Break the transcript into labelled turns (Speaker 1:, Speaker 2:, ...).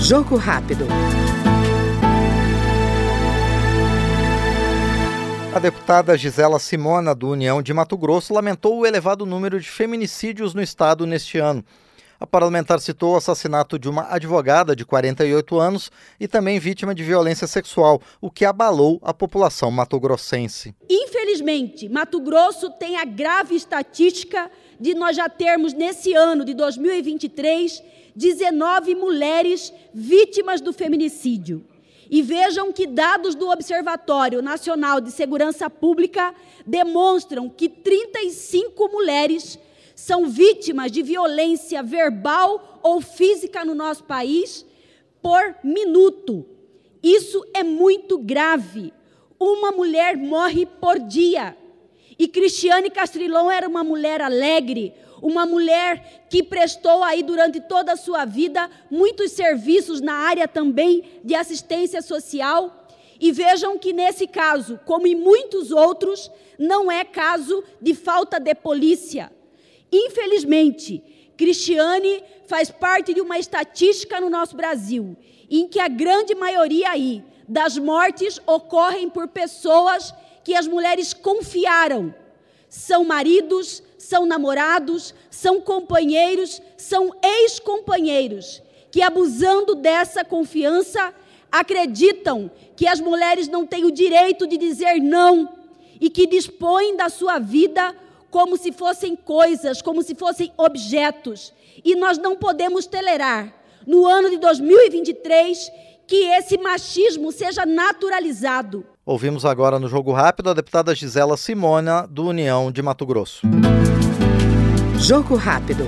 Speaker 1: Jogo rápido.
Speaker 2: A deputada Gisela Simona, do União de Mato Grosso, lamentou o elevado número de feminicídios no estado neste ano. A parlamentar citou o assassinato de uma advogada de 48 anos e também vítima de violência sexual, o que abalou a população matogrossense.
Speaker 3: Infelizmente, Mato Grosso tem a grave estatística de nós já termos nesse ano de 2023 19 mulheres vítimas do feminicídio. E vejam que dados do Observatório Nacional de Segurança Pública demonstram que 35 mulheres são vítimas de violência verbal ou física no nosso país por minuto. Isso é muito grave. Uma mulher morre por dia. E Cristiane Castrilon era uma mulher alegre, uma mulher que prestou aí durante toda a sua vida muitos serviços na área também de assistência social. E vejam que nesse caso, como em muitos outros, não é caso de falta de polícia. Infelizmente, Cristiane faz parte de uma estatística no nosso Brasil, em que a grande maioria aí das mortes ocorrem por pessoas que as mulheres confiaram. São maridos, são namorados, são companheiros, são ex-companheiros, que abusando dessa confiança, acreditam que as mulheres não têm o direito de dizer não e que dispõem da sua vida como se fossem coisas, como se fossem objetos. E nós não podemos tolerar, no ano de 2023, que esse machismo seja naturalizado.
Speaker 2: Ouvimos agora no Jogo Rápido a deputada Gisela Simona, do União de Mato Grosso.
Speaker 1: Jogo rápido.